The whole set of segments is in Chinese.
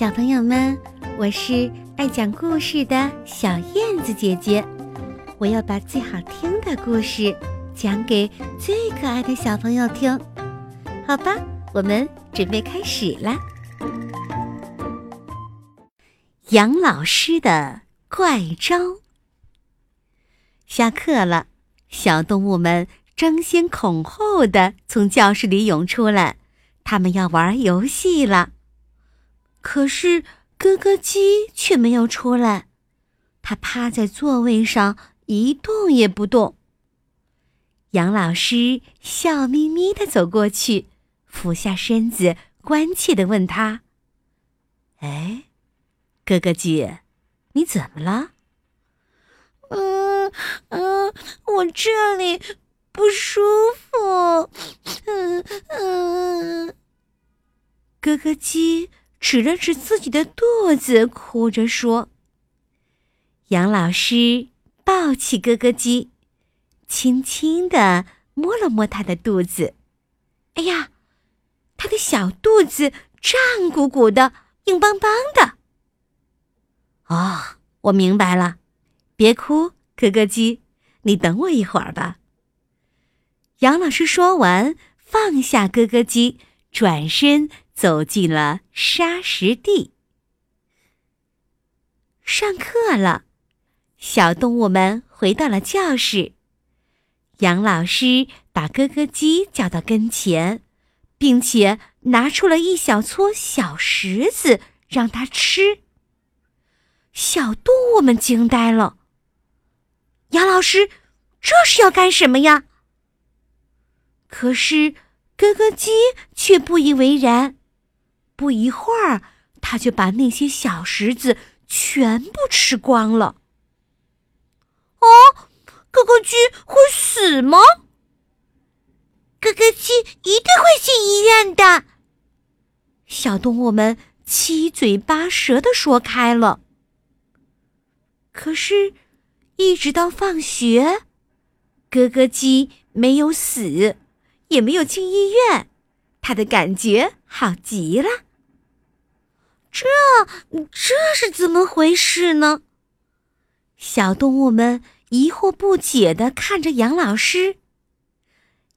小朋友们，我是爱讲故事的小燕子姐姐，我要把最好听的故事讲给最可爱的小朋友听，好吧？我们准备开始啦。杨老师的怪招。下课了，小动物们争先恐后的从教室里涌出来，他们要玩游戏了。可是咯咯鸡却没有出来，它趴在座位上一动也不动。杨老师笑眯眯的走过去，俯下身子，关切的问他：“哎，咯咯鸡，你怎么了？”“嗯嗯，我这里不舒服。”“嗯嗯。”咯咯鸡。指了指自己的肚子，哭着说：“杨老师抱起咯咯鸡，轻轻地摸了摸他的肚子。哎呀，他的小肚子胀鼓鼓的，硬邦邦的。哦，我明白了，别哭，咯咯鸡，你等我一会儿吧。”杨老师说完，放下咯咯鸡，转身。走进了沙石地。上课了，小动物们回到了教室。杨老师把咯咯鸡叫到跟前，并且拿出了一小撮小石子让它吃。小动物们惊呆了。杨老师，这是要干什么呀？可是咯咯鸡却不以为然。不一会儿，他就把那些小石子全部吃光了。哦，咯咯鸡会死吗？咯咯鸡一定会进医院的。小动物们七嘴八舌的说开了。可是，一直到放学，咯咯鸡没有死，也没有进医院，他的感觉好极了。这这是怎么回事呢？小动物们疑惑不解地看着杨老师。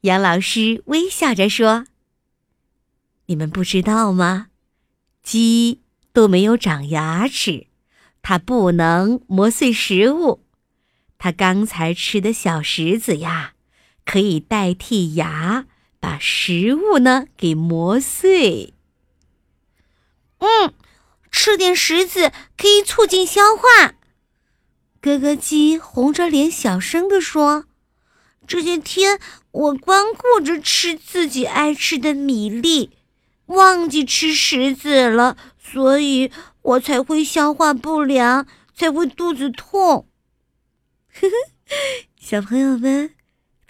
杨老师微笑着说：“你们不知道吗？鸡都没有长牙齿，它不能磨碎食物。它刚才吃的小石子呀，可以代替牙，把食物呢给磨碎。”嗯。吃点石子可以促进消化。咯咯鸡红着脸小声地说：“这些天我光顾着吃自己爱吃的米粒，忘记吃石子了，所以我才会消化不良，才会肚子痛。”呵呵，小朋友们，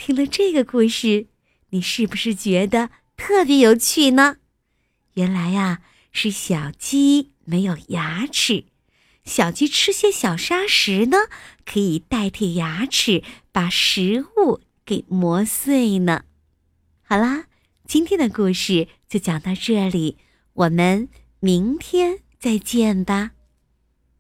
听了这个故事，你是不是觉得特别有趣呢？原来呀，是小鸡。没有牙齿，小鸡吃些小沙石呢，可以代替牙齿把食物给磨碎呢。好啦，今天的故事就讲到这里，我们明天再见吧。